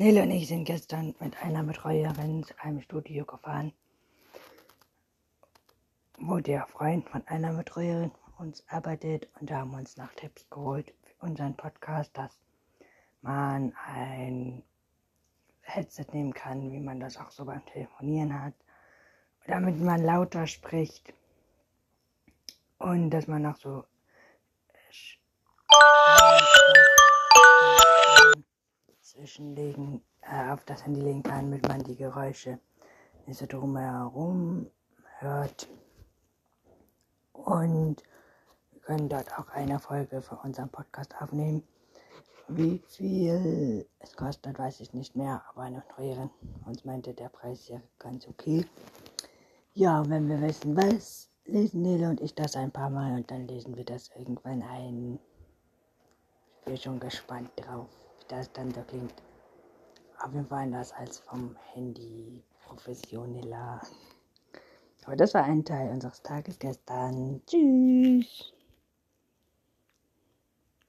Nele und ich sind gestern mit einer Betreuerin zu einem Studio gefahren, wo der Freund von einer Betreuerin uns arbeitet. Und da haben wir uns nach Tipps geholt für unseren Podcast, dass man ein Headset nehmen kann, wie man das auch so beim Telefonieren hat, damit man lauter spricht und dass man auch so zwischenlegen, äh, auf das Handy legen kann, damit man die Geräusche nicht so drumherum hört. Und wir können dort auch eine Folge für unseren Podcast aufnehmen. Wie viel es kostet, weiß ich nicht mehr, aber eine Treuerin uns meinte, der Preis ja ganz okay. Ja, wenn wir wissen, was, lesen Nele und ich das ein paar Mal und dann lesen wir das irgendwann ein. Ich bin schon gespannt drauf, wie das dann so klingt. Auf jeden Fall anders als vom Handy professioneller. Aber das war ein Teil unseres Tages gestern. Tschüss.